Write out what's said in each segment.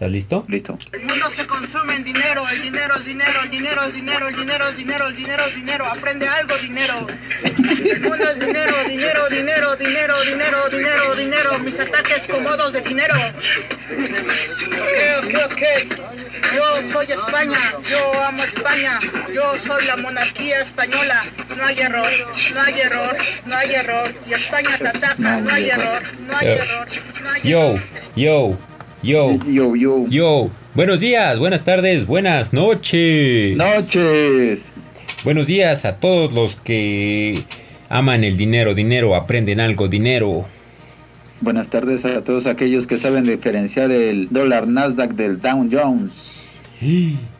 ¿Estás listo? Listo. El mundo se consume en dinero, el dinero es dinero, el dinero es dinero, el dinero es dinero, el dinero es dinero, aprende algo, dinero. El mundo es dinero, dinero, dinero, dinero, dinero, dinero, dinero, mis ataques cómodos de dinero. Ok, ok, ok. Yo soy España, yo amo España, yo soy la monarquía española. No hay error, no hay error, no hay error. Y España te ataca, no hay error, no hay error, no hay error. yo, yo, Yo, yo. yo. Buenos días, buenas tardes, buenas noches. Noches. Buenos días a todos los que aman el dinero, dinero, aprenden algo, dinero. Buenas tardes a todos aquellos que saben diferenciar el dólar Nasdaq del Dow Jones.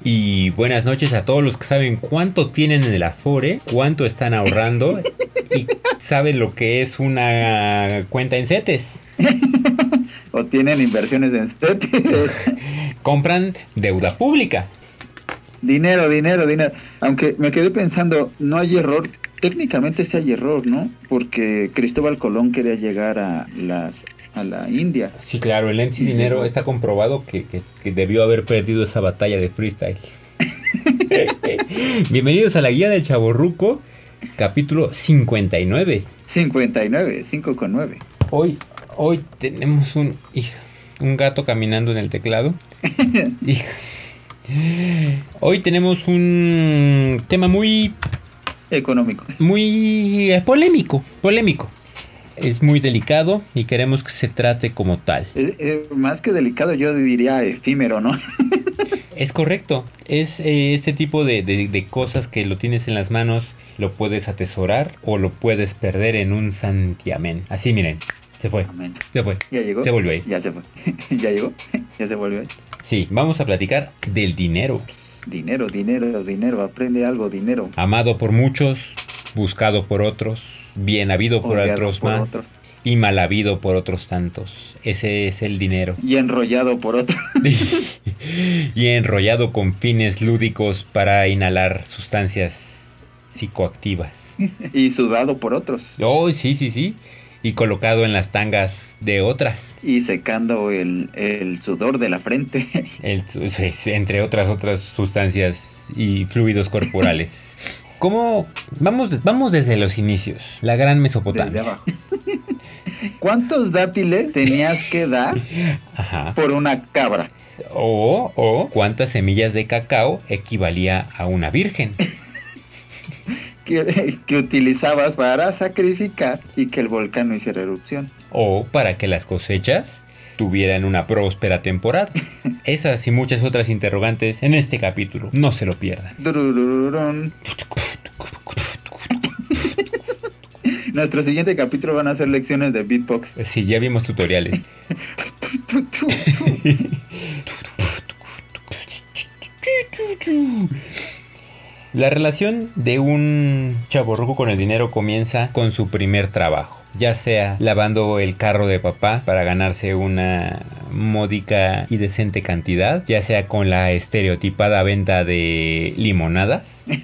Y buenas noches a todos los que saben cuánto tienen en el Afore, cuánto están ahorrando y saben lo que es una cuenta en CETES. O tienen inversiones en CETES. Compran deuda pública. dinero, dinero, dinero. Aunque me quedé pensando, no hay error. Técnicamente sí hay error, ¿no? Porque Cristóbal Colón quería llegar a las a la India. Sí, claro, el MC Dinero está comprobado que, que- que debió haber perdido esa batalla de freestyle. Bienvenidos a la guía del Chaborruco, capítulo 59. 59, 5 con 9. Hoy, hoy tenemos un, un gato caminando en el teclado. Hoy tenemos un tema muy, Económico. muy eh, polémico, polémico. Es muy delicado y queremos que se trate como tal. Eh, eh, más que delicado, yo diría efímero, ¿no? Es correcto. Es eh, este tipo de, de- de cosas que lo tienes en las manos, lo puedes atesorar o lo puedes perder en un santiamén. Así miren, se fue. Amén. Se fue. Ya llegó. Se volvió ahí. Ya se fue. ya llegó. ya se volvió ahí. Sí, vamos a platicar del dinero. Dinero, dinero, dinero. Aprende algo, dinero. Amado por muchos, buscado por otros, bien habido por Odiado otros por más otros. y mal habido por otros tantos. Ese es el dinero. Y enrollado por otro. y enrollado con fines lúdicos para inhalar sustancias psicoactivas. y sudado por otros. Oh, sí, sí, sí. Y colocado en las tangas de otras. Y secando el, el sudor de la frente. El- entre otras otras sustancias y fluidos corporales. ¿Cómo? Vamos, vamos desde los inicios. La gran desde Mesopotamia. abajo. ¿Cuántos dátiles tenías que dar Ajá. por una cabra? O, o cuántas semillas de cacao equivalía a una virgen. Que, que utilizabas para sacrificar y que el volcán no hiciera erupción. O para que las cosechas tuvieran una próspera temporada. Esas y muchas otras interrogantes en este capítulo. No se lo pierdan. Nuestro siguiente capítulo van a ser lecciones de beatbox. Sí, ya vimos tutoriales. La relación de un chaborruco con el dinero comienza con su primer trabajo, ya sea lavando el carro de papá para ganarse una módica y decente cantidad, ya sea con la estereotipada venta de limonadas.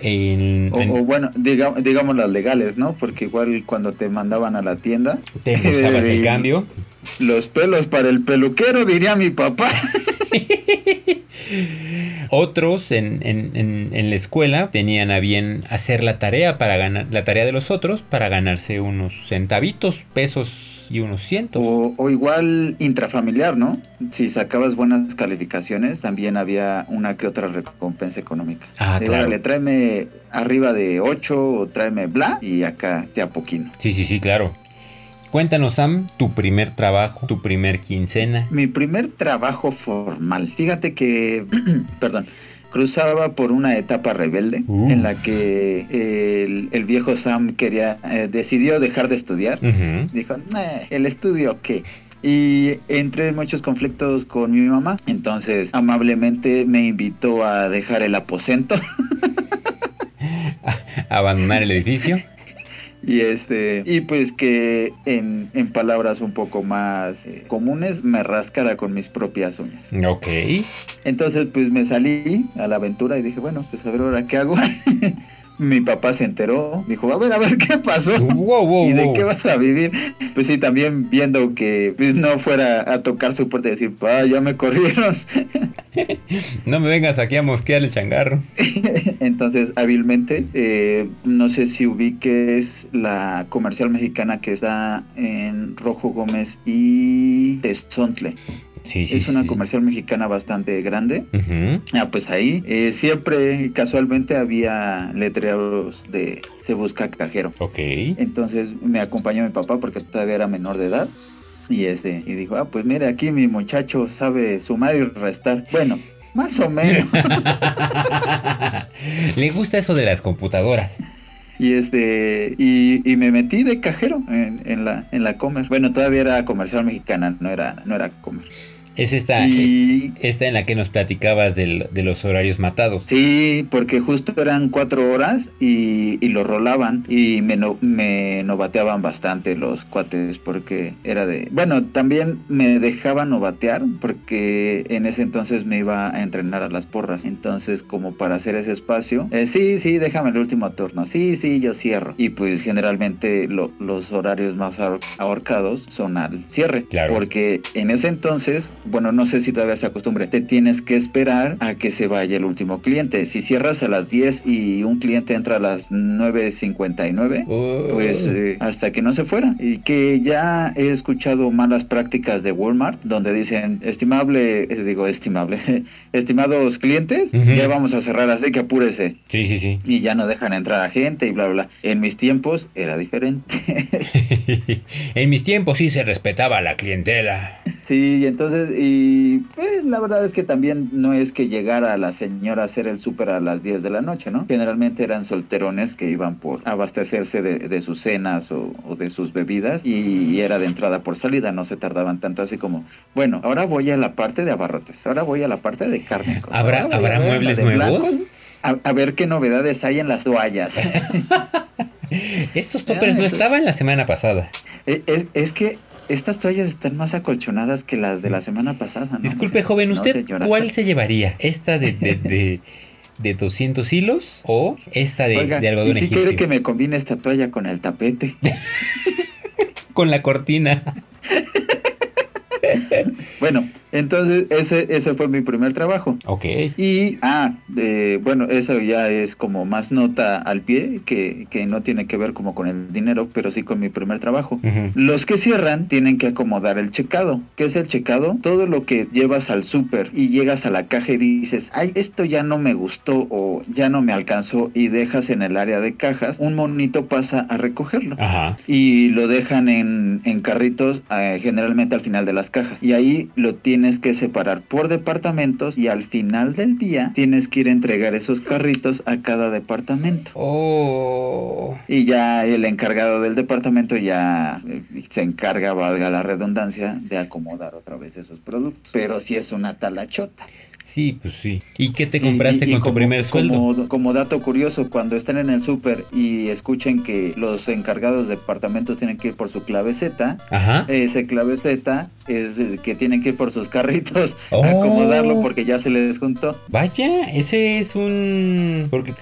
En, O, en- o bueno, diga- digamos las legales, ¿no? Porque igual cuando te mandaban a la tienda, te embolsabas el cambio. los pelos para el peluquero, diría mi papá. Otros en, en- en- en la escuela tenían a bien hacer la tarea para ganar la tarea de los otros para ganarse unos centavitos, pesos y unos cientos. O, o igual intrafamiliar, ¿no? Si sacabas buenas calificaciones, también había una que otra recompensa económica. Ah, De, claro. órale, tráeme arriba de 8 o tráeme bla y acá te apoquino. Sí, sí, sí, claro. Cuéntanos, Sam, tu primer trabajo, tu primer quincena. Mi primer trabajo formal. Fíjate que, perdón, cruzaba por una etapa rebelde Uh. en la que el, el viejo Sam quería, eh, decidió dejar de estudiar. Dijo, "Nah, el estudio qué. Y entré en muchos conflictos con mi mamá. Entonces, amablemente me invitó a dejar el aposento. Abandonar el edificio. Y este, y pues que en, en palabras un poco más eh, comunes, me rascara con mis propias uñas. Ok. Entonces, pues me salí a la aventura y dije, bueno, pues a ver ahora qué hago. Mi papá se enteró, dijo, a ver, a ver qué pasó. Wow, wow, ¿Y de wow. qué vas a vivir? Pues sí, también viendo que pues, no fuera a tocar su puerta y decir, pa, ya me corrieron. No me vengas aquí a mosquear el changarro. Entonces, hábilmente, eh, no sé si ubiques la comercial mexicana que está en Rojo Gómez y Tezontle. Sí, sí. es una sí. comercial mexicana bastante grande. Ah, pues ahí eh, siempre, casualmente, había letreros de se busca cajero. Ok. Entonces me acompañó mi papá porque todavía era menor de edad. Y este, y dijo, ah, pues mire, aquí mi muchacho sabe sumar y restar. Bueno, más o menos. Le gusta eso de las computadoras. Y este, y, y me metí de cajero en, en la, en la comer. Bueno, todavía era comercial mexicana, no era, no era comer. Es esta, Y esta en la que nos platicabas del- de los horarios matados. sí, porque justo eran cuatro horas y, y lo rolaban y me, no, me novateaban bastante los cuates porque era de... Bueno, también me dejaban novatear porque en ese entonces me iba a entrenar a las porras. Entonces, como para hacer ese espacio, eh, sí, sí, déjame el último turno. Sí, sí, yo cierro. Y pues generalmente lo- los horarios más ahor- ahorcados son al cierre. Claro. Porque en ese entonces, bueno, no sé si todavía se acostumbre, te tienes que esperar a que se vaya el último cliente. Si cierras a las 10 y un cliente entra a las 9.59, Oh. pues eh, hasta que no se fuera. Y que ya he escuchado malas prácticas de Walmart, donde dicen, estimable, eh, digo, estimable, estimados clientes, ya vamos a cerrar, así que apúrese. Sí, sí, sí. Y ya no dejan entrar a gente y bla, bla, bla. En mis tiempos era diferente. en mis tiempos sí se respetaba la clientela. Sí, y entonces, y pues la verdad es que también no es que llegara la señora a hacer el súper a las 10 de la noche, ¿no? Generalmente eran solterones que iban por abastecerse de, de sus cenas o, o de sus bebidas y era de entrada por salida, no se tardaban tanto así como, bueno, ahora voy a la parte de abarrotes, ahora voy a la parte de carne. ¿Habrá- habrá muebles nuevos? blancos, A, a ver qué novedades hay en las toallas. Estos toppers no estaban la semana pasada. es- es que estas toallas están más acolchonadas que las de la semana pasada. ¿no? Disculpe, joven, ¿usted cuál se llevaría? ¿Esta de, de, de, de 200 hilos o esta de, Oiga, de algodón ¿y si egipcio? que me combine esta toalla con el tapete? Con la cortina. bueno, entonces ese, ese fue mi primer trabajo. Ok. Y, ah, eh, bueno, eso ya es como más nota al pie, que, que no tiene que ver como con el dinero, pero sí con mi primer trabajo. Los que cierran tienen que acomodar el checado. ¿Qué es el checado? Todo lo que llevas al súper y llegas a la caja y dices, ay, esto ya no me gustó o ya no me alcanzó y dejas en el área de cajas, un monito pasa a recogerlo. Ajá. y lo dejan en, en carritos eh, generalmente al final de las cajas y ahí lo tienes que separar por departamentos y al final del día tienes que ir a entregar esos carritos a cada departamento Oh. y ya el encargado del departamento ya eh, se encarga, valga la redundancia, de acomodar otra vez esos productos. Pero si es una talachota. Sí, pues sí. ¿Y qué te compraste Y- y con tu primer sueldo? Como, como dato curioso, cuando estén en el súper y escuchen que los encargados de departamentos tienen que ir por su clave Z, Ajá. ese clave Z es el que tienen que ir por sus carritos Oh. a acomodarlo porque ya se les juntó. Vaya, ese es un... Porque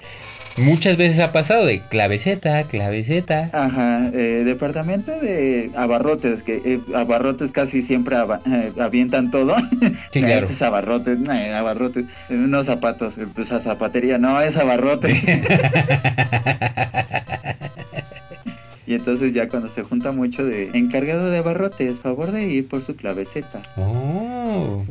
muchas veces ha pasado de claveceta, claveceta. Ajá, eh, departamento de abarrotes, que eh, abarrotes casi siempre eh, avientan todo. Sí, claro. Es abarrotes, eh, abarrotes, eh, unos zapatos, pues a zapatería, no, es abarrote. y entonces ya cuando se junta mucho de encargado de abarrotes, favor de ir por su claveceta. Oh.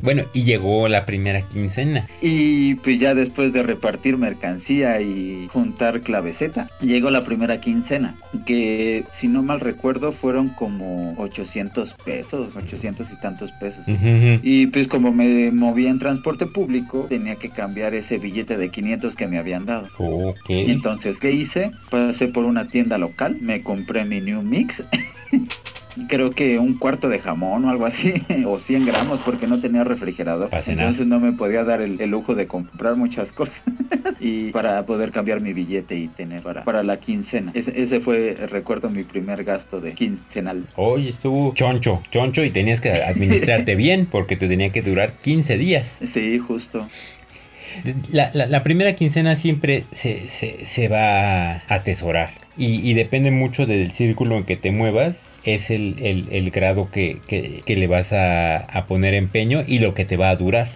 Bueno, y llegó la primera quincena. Y pues ya después de repartir mercancía y juntar claveceta, llegó la primera quincena, que si no mal recuerdo fueron como 800 pesos, 800 y tantos pesos. Y pues como me movía en transporte público, tenía que cambiar ese billete de 500 que me habían dado. Ok. Y entonces, ¿qué hice? Pasé por una tienda local, me compré mi New Mix creo que un cuarto de jamón o algo así, o 100 gramos, porque no tenía refrigerador. Entonces no me podía dar el, el lujo de comprar muchas cosas. y para poder cambiar mi billete y tener para, para la quincena. Ese, ese fue, recuerdo, mi primer gasto de quincenal. Hoy estuvo choncho, choncho y tenías que administrarte bien porque te tenía que durar 15 días. Sí, justo. La, la- la primera quincena siempre se, se- se va a atesorar y, y depende mucho del círculo en que te muevas. Es el, el- el grado que, que- que le vas a, a poner empeño y lo que te va a durar.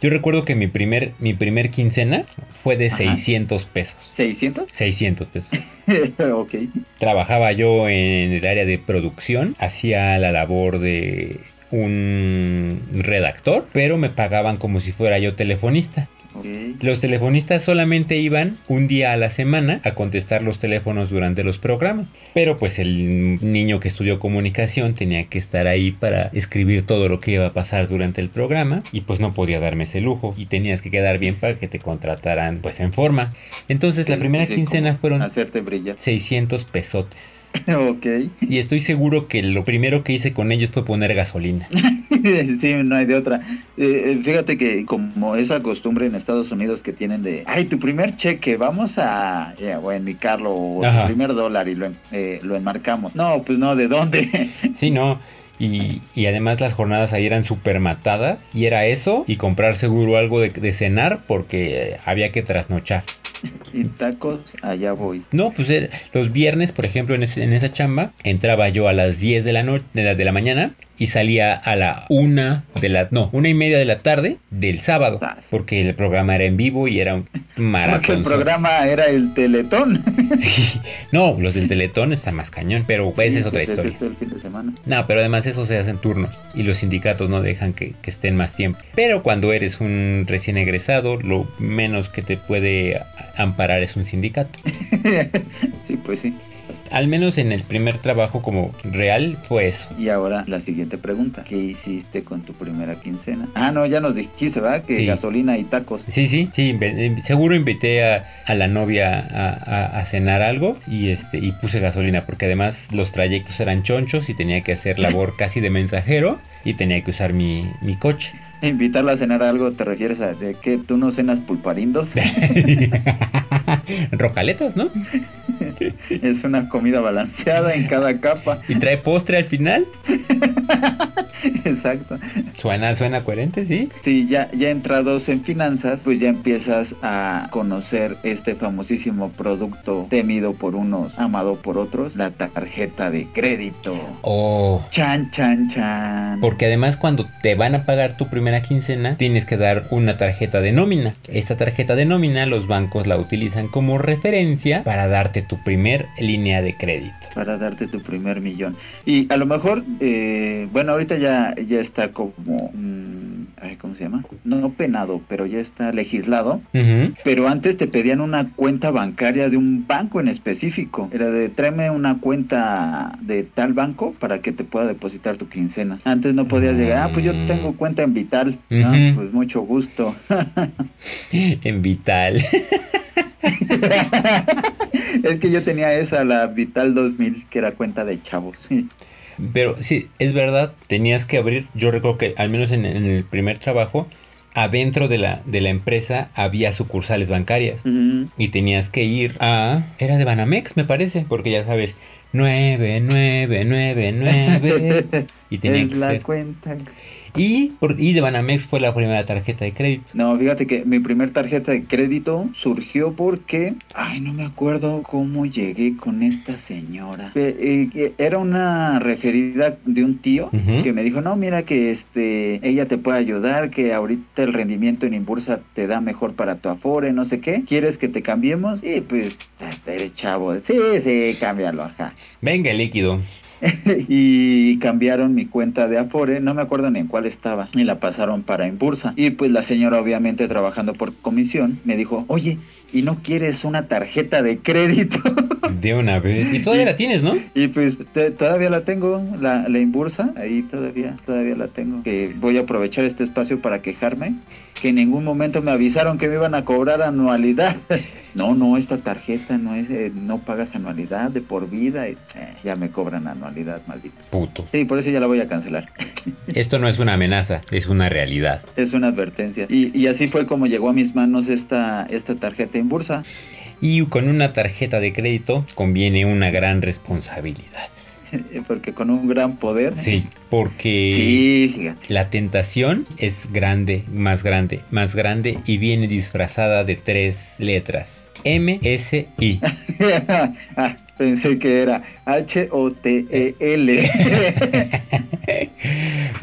Yo recuerdo que mi primer, mi primer quincena fue de Ajá. 600 pesos. ¿600? 600 pesos. ok. Trabajaba yo en el área de producción, hacía la labor de un redactor, pero me pagaban como si fuera yo telefonista. Los telefonistas solamente iban un día a la semana a contestar los teléfonos durante los programas. Pero pues el niño que estudió comunicación tenía que estar ahí para escribir todo lo que iba a pasar durante el programa y pues no podía darme ese lujo y tenías que quedar bien para que te contrataran pues en forma. Entonces la primera quincena fueron Hacerte brillar. 600 pesotes. ok. Y estoy seguro que lo primero que hice con ellos fue poner gasolina. sí, no hay de otra. Eh, eh, fíjate que como esa costumbre en Estados Unidos que tienen de, ay, tu primer cheque, vamos a, eh, o enmicarlo, o Ajá. tu primer dólar y lo, eh, lo enmarcamos. No, pues no, ¿de dónde? Sí, no. Y, y además las jornadas ahí eran súper matadas. Y era eso y comprar seguro algo de, de cenar porque eh, había que trasnochar. y tacos, allá voy. No, pues era- los viernes, por ejemplo, en, ese- en esa chamba, entraba yo a las 10 de la, noche de, la, de la mañana y salía a la una de la... No, una y media de la tarde del sábado. Porque el programa era en vivo y era un Porque el maratón. programa era el Teletón. Sí. No, los del Teletón está más cañón, pero esa es otra historia. el fin de semana. No, pero además eso se hace en turnos y los sindicatos no dejan que, que estén más tiempo. Pero cuando eres un recién egresado, lo menos que te puede amparar es un sindicato. sí, pues sí. Al menos en el primer trabajo como real fue eso. Y ahora la siguiente pregunta. ¿Qué hiciste con tu primera quincena? Ah, no, ya nos dijiste, ¿verdad? Que Sí. gasolina y tacos. Sí, sí, sí, in- seguro invité a, a la novia a, a- a cenar algo y este y puse gasolina porque además los trayectos eran chonchos y tenía que hacer labor casi de mensajero y tenía que usar mi, mi coche. Invitarla a cenar algo, ¿te refieres a de que tú no cenas pulparindos? Rocaletas, ¿no? es una comida balanceada en cada capa. Y trae postre al final. Exacto. Suena, suena coherente, ¿sí? Sí, ya, ya entrados en finanzas, pues ya empiezas a conocer este famosísimo producto temido por unos, amado por otros, la tarjeta de crédito. Oh. Chan, chan, chan. Porque además cuando te van a pagar tu primera quincena, tienes que dar una tarjeta de nómina. Esta tarjeta de nómina los bancos la utilizan como referencia para darte tu primer línea de crédito. para darte tu primer millón. Y a lo mejor, eh, bueno, ahorita ya, ya está como, mm, ay, ¿cómo se llama? No penado, pero ya está legislado. Pero antes te pedían una cuenta bancaria de un banco en específico. Era de tráeme una cuenta de tal banco para que te pueda depositar tu quincena. Antes no podías llegar, ah, pues yo tengo cuenta en Vital. Ah, pues mucho gusto. En Vital. es que yo tenía esa, la Vital 2000, que era cuenta de chavos. Pero sí, es verdad, tenías que abrir, yo recuerdo que al menos en, en el primer trabajo, adentro de la, de la empresa había sucursales bancarias. Y tenías que ir a... Era de Banamex, me parece, porque ya sabes, 9, 9, 9, 9. Y tenía es que la ser... cuenta. Y, por- y de Banamex fue la primera tarjeta de crédito. No, fíjate que mi primer tarjeta de crédito surgió porque, ay, no me acuerdo cómo llegué con esta señora. Eh, eh, era una referida de un tío que me dijo, no, mira que este, ella te puede ayudar, que ahorita el rendimiento en Imbursa te da mejor para tu afore, no sé qué. ¿Quieres que te cambiemos? Y pues, eres chavo. Sí, sí, cámbialo, ajá. Venga, el líquido. y cambiaron mi cuenta de Afore, no me acuerdo ni en cuál estaba, y la pasaron para Impulsa. Y pues la señora, obviamente trabajando por comisión, me dijo, oye, ¿y no quieres una tarjeta de crédito? De una vez. Y todavía la tienes, ¿no? y pues te- todavía la tengo, la, la Impulsa, ahí todavía, todavía la tengo. Que voy a aprovechar este espacio para quejarme, que en ningún momento me avisaron que me iban a cobrar anualidad. no, no, esta tarjeta no es, eh, no pagas anualidad de por vida, eh, ya me cobran anualidad. Anualidad, maldito. Puto. Sí, por eso ya la voy a cancelar. Esto no es una amenaza, es una realidad. es una advertencia. Y, y así fue como llegó a mis manos esta, esta tarjeta en bursa. Y con una tarjeta de crédito conviene una gran responsabilidad. Porque con un gran poder. Sí, porque Sí, la tentación es grande, más grande, más grande y viene disfrazada de tres letras. M, S, I. Pensé que era H-O-T-E-L.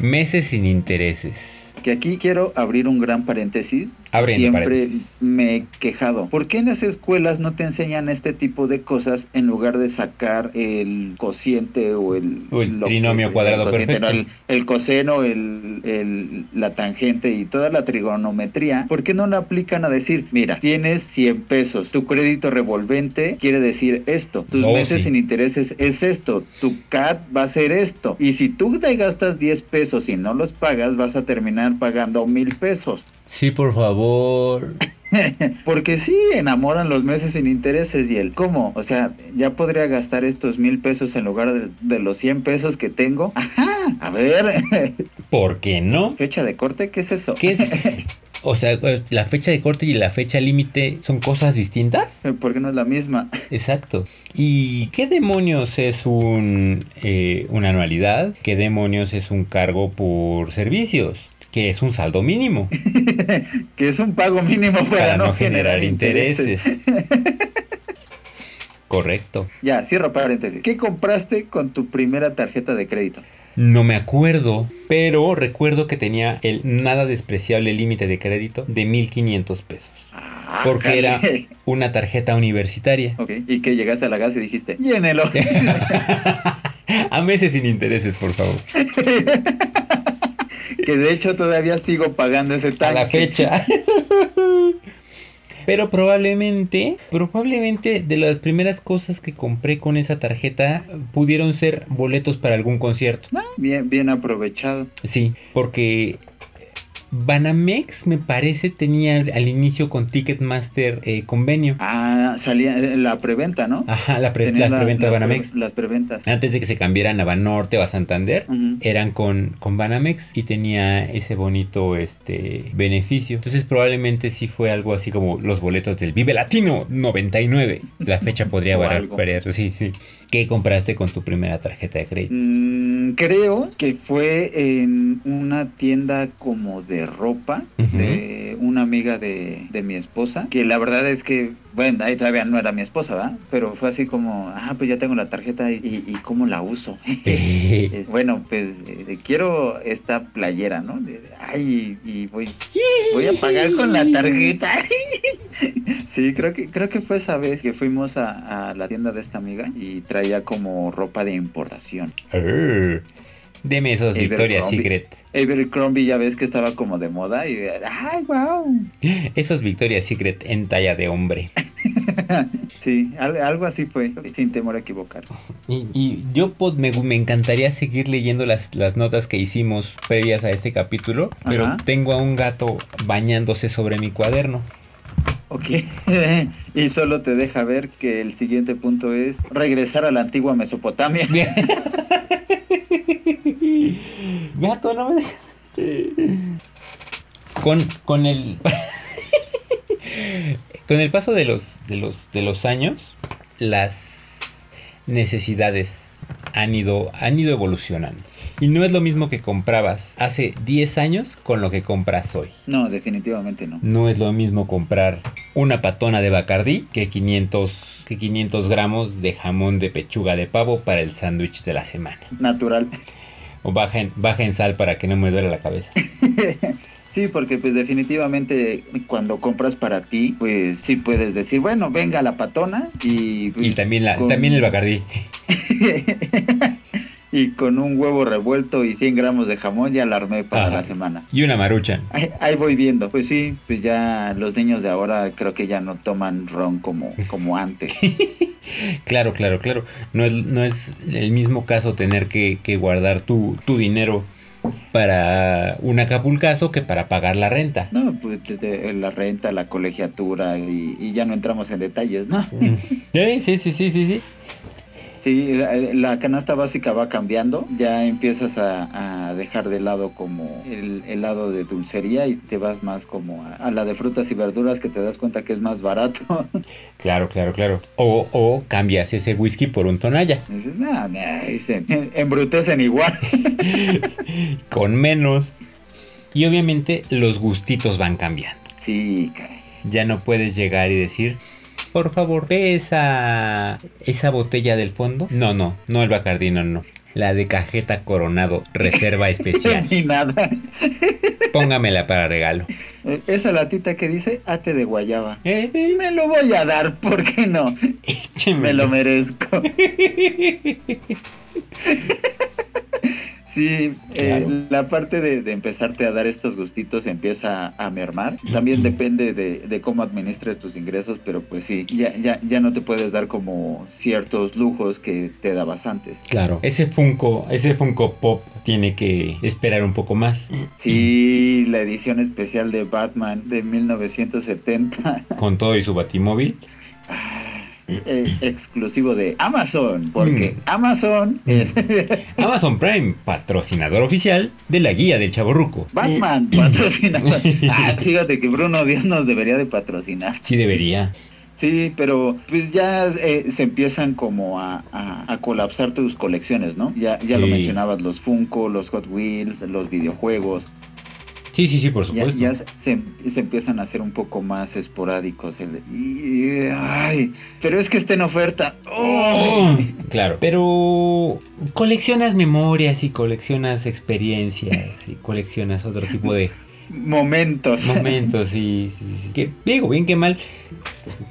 Meses sin intereses. Que aquí quiero abrir un gran paréntesis. Abriendo Siempre paréntesis. me he quejado. ¿Por qué en las escuelas no te enseñan este tipo de cosas en lugar de sacar el cociente o el... O el que- trinomio cuadrado el perfecto. el, el coseno, el, el- la tangente y toda la trigonometría. ¿Por qué no la aplican a decir, mira, tienes 100 pesos, tu crédito revolvente quiere decir esto, tus Oh, meses sí. sin intereses es esto, tu CAT va a ser esto. Y si tú te gastas 10 pesos y no los pagas, vas a terminar pagando mil pesos. Sí, por favor. Porque sí, enamoran los meses sin intereses y el cómo. O sea, ya podría gastar estos mil pesos en lugar de, de los 100 pesos que tengo. Ajá, a ver, ¿Por qué no? fecha de corte, ¿qué es eso? ¿Qué es? O sea, la fecha de corte y la fecha límite son cosas distintas. ¿Por qué no es la misma? Exacto. ¿Y qué demonios es un, eh, una anualidad? ¿Qué demonios es un cargo por servicios? Que es un saldo mínimo que es un pago mínimo para, para no generar intereses. Correcto. Ya, cierro paréntesis. ¿Qué compraste con tu primera tarjeta de crédito? No me acuerdo, pero recuerdo que tenía el nada despreciable límite de crédito de 1500 pesos. Ah, Porque era una tarjeta universitaria. Ok, y que llegaste a la gas y dijiste, llénelo. A meses sin intereses, por favor. Que de hecho todavía sigo pagando ese tanque. A la fecha. Pero probablemente, probablemente de las primeras cosas que compré con esa tarjeta pudieron ser boletos para algún concierto. Ah, Bien, bien aprovechado. Sí, porque Banamex me parece tenía al- inicio con Ticketmaster eh, convenio. Ah, salía eh, la preventa, ¿no? Ajá, la, pre- la preventa de Banamex. pre- Las preventas. Antes de que se cambiaran a Banorte o a Santander, eran con, con Banamex y tenía ese bonito este beneficio. Entonces probablemente sí fue algo así como los boletos del Vive Latino 99. La fecha podría variar, sí, sí. ¿Qué compraste con tu primera tarjeta de crédito? Mm, creo que fue en una tienda como de ropa de una amiga de, de mi esposa, que la verdad es que, bueno, ahí todavía no era mi esposa, ¿verdad? Pero fue así como, ah, pues ya tengo la tarjeta y, y, cómo la uso. Eh, bueno, pues eh, quiero esta playera, ¿no? Ay, y voy, voy a pagar con la tarjeta. sí, creo que creo que fue esa vez que fuimos a, a la tienda de esta amiga y traía como ropa de importación. Arr. Deme esos Victoria's. Secret. Abercrombie ya ves que estaba como de moda y ay, wow. Esos Victoria's Secret en talla de hombre. Sí, al- algo así fue, sin temor a equivocar. Y, y yo pod- me, me encantaría seguir leyendo las, las notas que hicimos previas a este capítulo, pero Ajá. tengo a un gato bañándose sobre mi cuaderno. Ok, y solo te deja ver que el siguiente punto es regresar a la antigua Mesopotamia. Gato, no me dejes. Con, con el. con el paso de los, de los, de los años, las necesidades han ido, han ido evolucionando. Y no es lo mismo que comprabas hace 10 años con lo que compras hoy. No, definitivamente no. No es lo mismo comprar una patona de Bacardí que 500, que 500 gramos de jamón de pechuga de pavo para el sándwich de la semana. Natural. O baja en, baja en sal para que no me duele la cabeza. Sí, porque pues definitivamente cuando compras para ti, pues sí puedes decir, bueno, venga la patona y... Y también, la, con- también el Bacardí. y con un huevo revuelto y 100 gramos de jamón ya la armé para la semana. Y una maruchan. Ahí, ahí voy viendo. Pues sí, pues ya los niños de ahora creo que ya no toman ron como, como antes. Claro, claro, claro. No es, no es el mismo caso tener que, que guardar tu, tu dinero para un acapulcazo que para pagar la renta. No, pues desde la renta, la colegiatura y, y ya no entramos en detalles, ¿no? Sí, sí, sí, sí, sí, sí. La, canasta básica va cambiando, ya empiezas a, a dejar de lado como el, el lado de dulcería y te vas más como a, a la de frutas y verduras que te das cuenta que es más barato. Claro, claro, claro. O, o cambias ese whisky por un tonalla. Y se embrutecen igual. Con menos. Y obviamente los gustitos van cambiando. Sí, caray. Ya no puedes llegar y decir, por favor, ve esa, esa botella del fondo. No, no, no el Bacardino, no. La de cajeta coronado, reserva especial. Ni nada. Póngamela para regalo. Eh, Esa latita que dice ate de guayaba. Eh, eh, Me lo voy a dar, ¿por qué no? échemelo. Me lo merezco. Sí, eh, la parte de, de empezarte a dar estos gustitos empieza a mermar. También depende de, de cómo administres tus ingresos, pero pues sí, ya, ya, ya no te puedes dar como ciertos lujos que te dabas antes. Claro, ese Funko, ese Funko Pop tiene que esperar un poco más. Sí, la edición especial de Batman de 1970, Con todo y su batimóvil. Eh, exclusivo de Amazon, porque Amazon es Amazon Prime, patrocinador oficial de la guía del chaborruco. Batman patrocinador. Ah, fíjate que Bruno Díaz nos debería de patrocinar. Sí debería. Sí, pero pues ya eh, se empiezan como a, a- a colapsar tus colecciones, ¿no? Ya, ya lo mencionabas, los Funko, los Hot Wheels, los videojuegos. Sí, sí, sí, por Ya, supuesto. ya se, se empiezan a hacer un poco más esporádicos. el- y- ay, pero es que está en oferta. Oh, claro, pero coleccionas memorias y coleccionas experiencias y coleccionas otro tipo de Momentos. momentos y sí, sí, sí, que digo bien que mal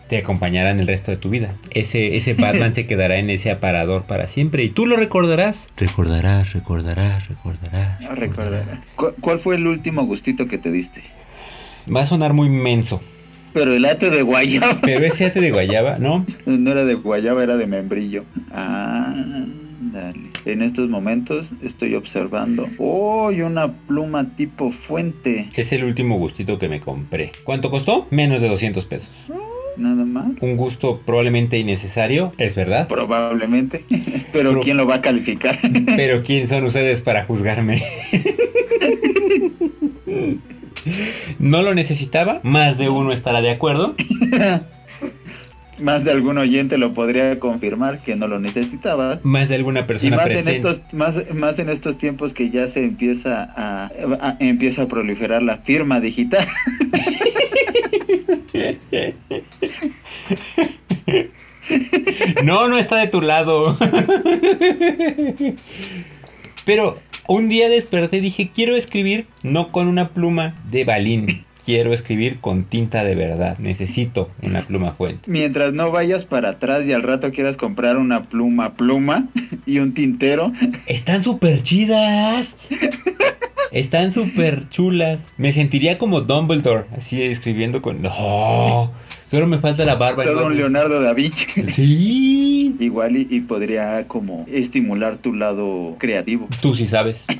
te acompañarán el resto de tu vida. Ese ese Batman se quedará en ese aparador para siempre y tú lo recordarás. Recordarás, recordarás, recordarás. No recuerdo. ¿Cu- ¿Cuál fue el último gustito que te diste? Va a sonar muy menso, Pero el ate de guayaba. pero ese ate de guayaba, ¿no? No era de guayaba, era de membrillo. Ah, dale. En estos momentos estoy observando. ¡Oh! y una pluma tipo fuente. Es el último gustito que me compré. ¿Cuánto costó? Menos de 200 pesos. Nada más. Un gusto probablemente innecesario, es verdad. Probablemente. Pero Pero- ¿quién lo va a calificar? Pero ¿quién son ustedes para juzgarme? No lo necesitaba, más de uno estará de acuerdo. Más de algún oyente lo podría confirmar que no lo necesitaba. Más de alguna Y persona más en presente. estos más, más en estos tiempos que ya se empieza a, a- empieza a proliferar la firma digital. No, no está de tu lado. Pero un día desperté y dije, quiero escribir no con una pluma de balín. Quiero escribir con tinta de verdad. Necesito una pluma fuente. Mientras no vayas para atrás y al rato quieras comprar una pluma pluma y un tintero, Están súper chidas. Están súper chulas. Me sentiría como Dumbledore, así escribiendo con... No, solo me falta la barba. y todo un Leonardo da Vinci. Sí. Igual y, y podría como estimular tu lado creativo. Tú sí sabes.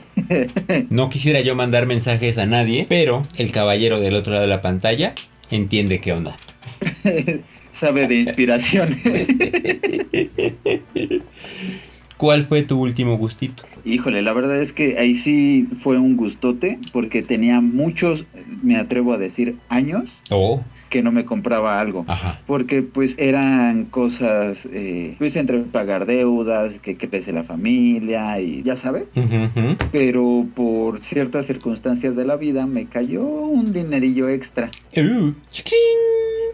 No quisiera yo mandar mensajes a nadie, pero el caballero del otro lado de la pantalla entiende qué onda. Sabe de inspiración. ¿Cuál fue tu último gustito? Híjole, la verdad es que ahí sí fue un gustote porque tenía muchos, me atrevo a decir, años Oh, que no me compraba algo. ajá. Porque pues eran cosas, eh, pues entre pagar deudas, que crece la familia y ya sabes. Pero por ciertas circunstancias de la vida me cayó un dinerillo extra. Uh, chiquín.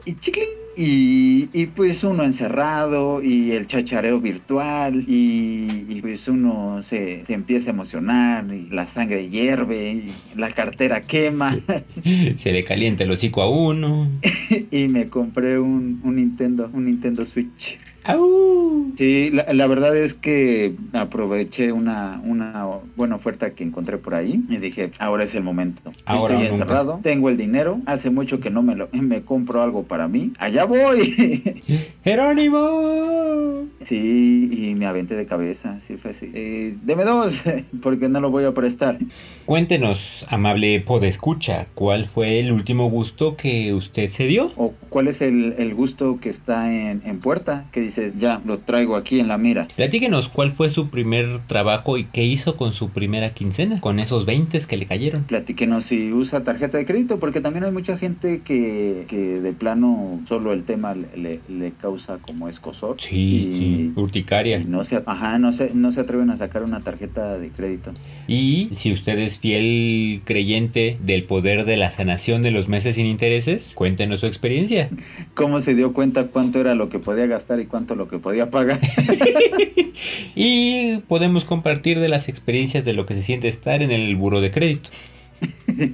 Y chiclín. Y, y, pues uno encerrado y el chachareo virtual y, y, pues uno se, se empieza a emocionar y la sangre hierve y la cartera quema Se le calienta el hocico a uno. y me compré un, un Nintendo, un Nintendo Switch. Au. Sí, la, la verdad es que aproveché una, una buena oferta que encontré por ahí y dije, ahora es el momento. Ahora Estoy encerrado, tengo el dinero, hace mucho que no me lo me compro algo para mí. Allá voy. Jerónimo. sí, y me aventé de cabeza, sí fue así. Eh, deme dos, porque no lo voy a prestar. Cuéntenos, amable podescucha, ¿cuál fue el último gusto que usted se dio? ¿O cuál es el, el gusto que está en, en puerta? Que dices, ya, lo traigo aquí en la mira. Platíquenos cuál fue su primer trabajo y qué hizo con su primera quincena, con esos 20 que le cayeron. Platíquenos si usa tarjeta de crédito, porque también hay mucha gente que, que de plano solo el tema le, le causa como escosor. Sí, y, sí, urticaria. y no se, ajá, no se, no se atreven a sacar una tarjeta de crédito. Y si usted es fiel creyente del poder de la sanación de los meses sin intereses, cuéntenos su experiencia. ¿Cómo se dio cuenta cuánto era lo que podía gastar y cuánto lo que podía pagar? Y podemos compartir de las experiencias de lo que se siente estar en el buro de crédito.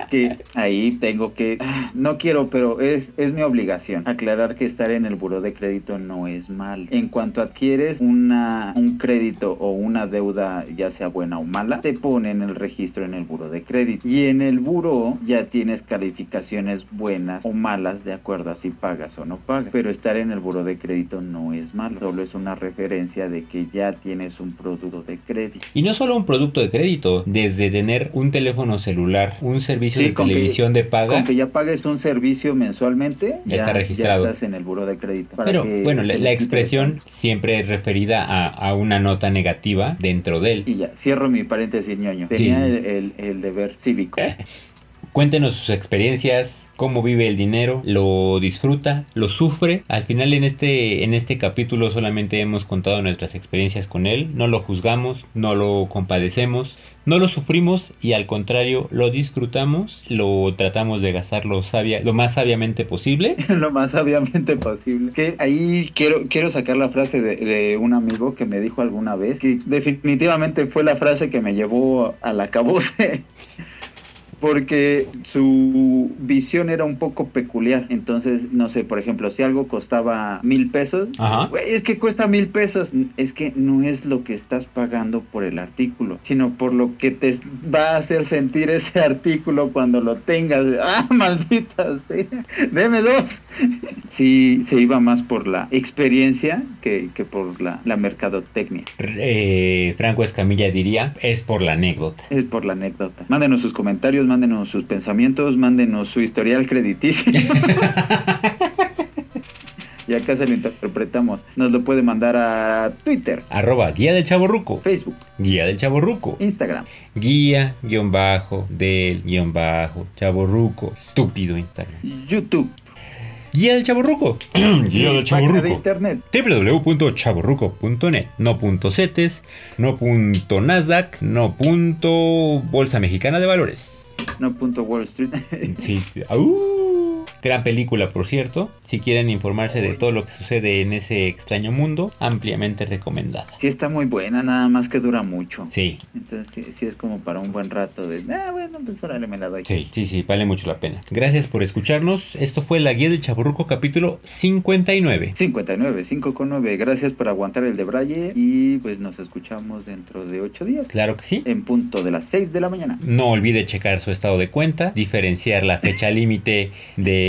Que ahí tengo que, no quiero, pero es, es mi obligación aclarar que estar en el buro de crédito no es mal. En cuanto adquieres una, un crédito o una deuda, ya sea buena o mala, te ponen el registro en el buro de crédito. Y en el buro ya tienes calificaciones buenas o malas de acuerdo a si pagas o no pagas. Pero estar en el buro de crédito no es malo, solo es una referencia de que ya tienes un producto de crédito. Y no solo un producto de crédito, desde tener un teléfono celular, un servicio Sí, de que- televisión de paga. Con que ya pagues un servicio mensualmente, Ya está registrado. Ya estás en el buro de crédito. Pero que bueno, la, la expresión siempre es referida a, a una nota negativa dentro de él. Y ya, cierro mi paréntesis ñoño. Tenía Sí. el, el- el deber cívico. Cuéntenos sus experiencias, cómo vive el dinero, lo disfruta, lo sufre. Al final en este, en este capítulo solamente hemos contado nuestras experiencias con él, no lo juzgamos, no lo compadecemos, no lo sufrimos y al contrario lo disfrutamos, lo tratamos de gastar lo, sabia, lo más sabiamente posible. lo más sabiamente posible. Que ahí quiero, quiero sacar la frase de, un amigo que me dijo alguna vez, que definitivamente fue la frase que me llevó a la. Porque su visión era un poco peculiar. Entonces, no sé, por ejemplo, si algo costaba mil pesos, Ajá. "Güey, es que cuesta mil pesos. Es que no es lo que estás pagando por el artículo, sino por lo que te va a hacer sentir ese artículo cuando lo tengas. ¡Ah, maldita sea! ¡Deme dos! Sí, se iba más por la experiencia que, que por la, la mercadotecnia. Eh, Franco Escamilla diría, es por la anécdota. Es por la anécdota. Mándenos sus comentarios, mándenos sus pensamientos, mándenos su historial crediticio. y acá se lo interpretamos. Nos lo puede mandar a Twitter, Arroba guía del chaborruco. Facebook, Guía del chaborruco. Instagram. Guía, guion bajo, del, guion bajo, chaborruco. Estúpido Instagram. YouTube, Guía del chaborruco. Guía del internet. www.chaborruco.net No punto CETES, no punto Nasdaq, no punto Bolsa Mexicana de Valores. No punto Wall Street. Sí, sí. ¡Au! Gran película, por cierto. Si quieren informarse de todo lo que sucede en ese extraño mundo, ampliamente recomendada. sí está muy buena, nada más que dura mucho. Sí, Entonces sí, sí es como para un buen rato de, ah, bueno, pues órale, me la doy. sí, sí, sí, vale mucho la pena. Gracias por escucharnos. Esto fue la guía del Chaburruco capítulo 59. 59, 5 con 9. Gracias por aguantar el de Braille y pues nos escuchamos dentro de 8 días. Claro que sí. En punto de las 6 de la mañana. No olvide checar su estado de cuenta, diferenciar la fecha límite de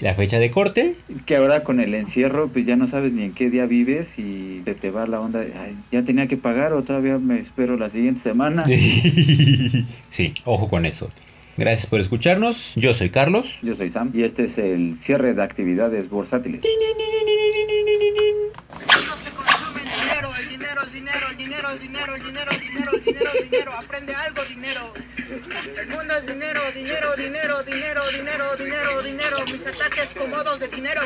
la fecha de corte. Que ahora con el encierro pues ya no sabes ni en qué día vives y se te va la onda de, "Ay, ya tenía que pagar o todavía me espero la siguiente semana. sí, ojo con eso. Gracias por escucharnos. Yo soy Carlos. Yo soy Sam y este es el cierre de actividades bursátiles. No se consume dinero, el dinero es dinero, el dinero es dinero, el dinero es dinero, el dinero es dinero, aprende algo dinero. El mundo es dinero, dinero, dinero, dinero, dinero, dinero, dinero, mis ataques cómodos de dinero.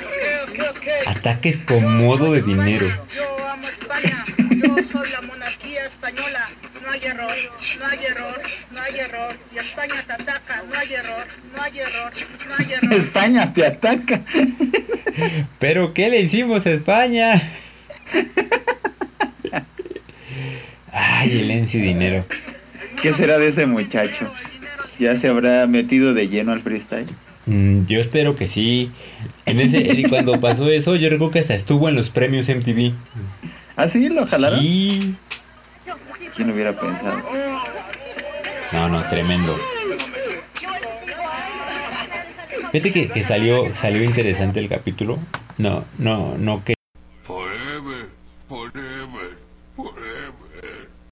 Ok, ok, ok. Ataques con modo de dinero. Yo amo España, yo soy la monarquía española. No hay error, no hay error, no hay error. Y España te ataca, no hay error, no hay error, no hay error. España te ataca. ¿Pero qué le hicimos a España? Ay, el MC Dinero. ¿Qué será de ese muchacho? ¿Ya se habrá metido de lleno al freestyle? Mm, yo espero que sí. En ese, cuando pasó eso, yo recuerdo que hasta estuvo en los premios MTV. ¿Ah, sí? ¿Lo jalaron? Sí. ¿Quién hubiera pensado? No, no, tremendo. Fíjate que, que salió, salió interesante el capítulo. No, no, no que